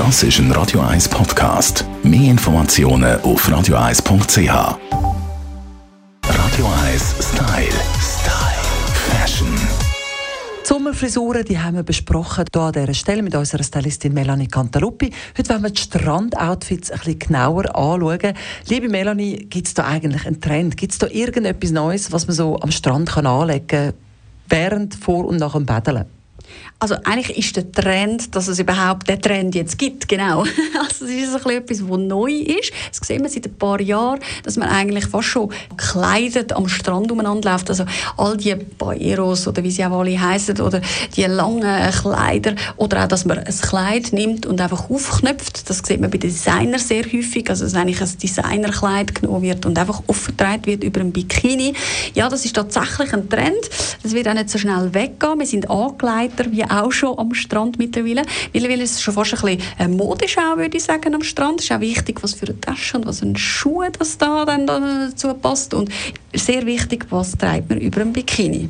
Das ist ein Radio 1 Podcast. Mehr Informationen auf radio1.ch. Radio 1 Style. Style. Sommerfrisuren die haben wir besprochen hier an dieser Stelle mit unserer Stylistin Melanie Cantaluppi. Heute wollen wir die Strandoutfits ein bisschen genauer anschauen. Liebe Melanie, gibt es da eigentlich einen Trend? Gibt es da irgendetwas Neues, was man so am Strand anlegen kann, während, vor und nach dem Baden? Also eigentlich ist der Trend, dass es überhaupt den Trend jetzt gibt, genau. Also es ist ein etwas, was neu ist. Das sehen wir seit ein paar Jahren, dass man eigentlich fast schon gekleidet am Strand umeinander läuft. Also all die Baeros oder wie sie auch alle heißen oder die langen Kleider oder auch, dass man ein Kleid nimmt und einfach aufknöpft. Das sieht man bei Designern sehr häufig. Also dass eigentlich ein Designerkleid genommen wird und einfach aufgetragen wird über ein Bikini. Ja, das ist tatsächlich ein Trend. Das wird auch nicht so schnell weggehen. Wir sind Angeleiter wie auch schon am Strand mittlerweile. Mittlerweile ist es schon fast ein bisschen äh, modisch auch, würde ich sagen, am Strand. Es ist auch wichtig, was für eine Tasche und was für ein Schuh das da dann dazu passt. Und sehr wichtig, was trägt man über ein Bikini.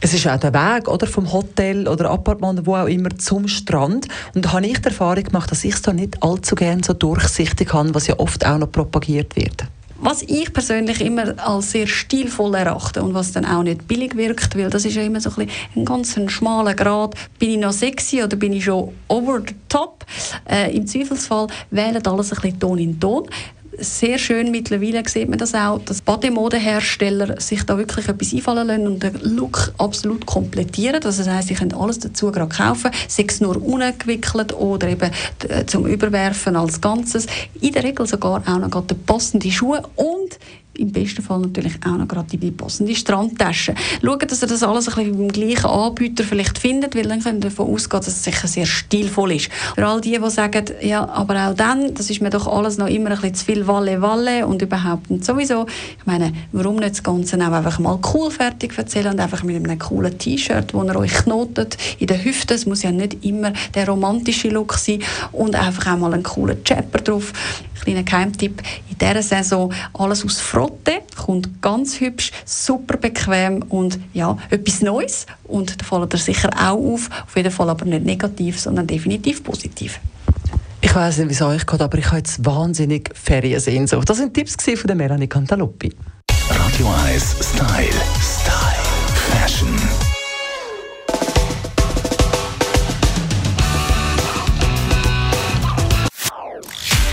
Es ist auch der Weg oder, vom Hotel oder Appartement, wo auch immer, zum Strand. Und da habe ich die Erfahrung gemacht, dass ich es da nicht allzu gerne so durchsichtig habe, was ja oft auch noch propagiert wird. Was ich persönlich immer als sehr stilvoll erachte und was dann auch nicht billig wirkt, weil das ist ja immer so ein, ein ganz schmaler Grad. Bin ich noch sexy oder bin ich schon over the top? Äh, Im Zweifelsfall wählen alles ein bisschen Ton in Ton sehr schön mittlerweile sieht man das auch, dass Bademodehersteller sich da wirklich etwas einfallen lassen und den Look absolut komplettieren. Das heisst, sie können alles dazu gerade kaufen, sei es nur ungewickelt oder eben äh, zum Überwerfen als Ganzes. In der Regel sogar auch noch gerade passende Schuhe und im besten Fall natürlich auch noch gerade die passende Strandtasche. Schauen, dass ihr das alles ein bisschen beim gleichen Anbieter vielleicht findet, weil dann könnt ihr davon ausgehen, dass es sicher sehr stilvoll ist. Für all die, die sagen, ja, aber auch dann, das ist mir doch alles noch immer ein bisschen zu viel Walle-Walle und überhaupt nicht sowieso. Ich meine, warum nicht das Ganze auch einfach mal cool fertig erzählen und einfach mit einem coolen T-Shirt, wo ihr euch knotet in den Hüften, es muss ja nicht immer der romantische Look sein und einfach auch mal einen coolen Chapper drauf. Kleiner Geheimtipp, in dieser Saison alles aus Frotte, kommt ganz hübsch, super bequem und ja, etwas Neues und da fällt er sicher auch auf, auf jeden Fall aber nicht negativ, sondern definitiv positiv. Ich weiß nicht, wie es euch geht, aber ich habe jetzt wahnsinnig Feriensehnsucht. Das sind Tipps von der Melanie Cantaluppi. Radio 1 Style. Style.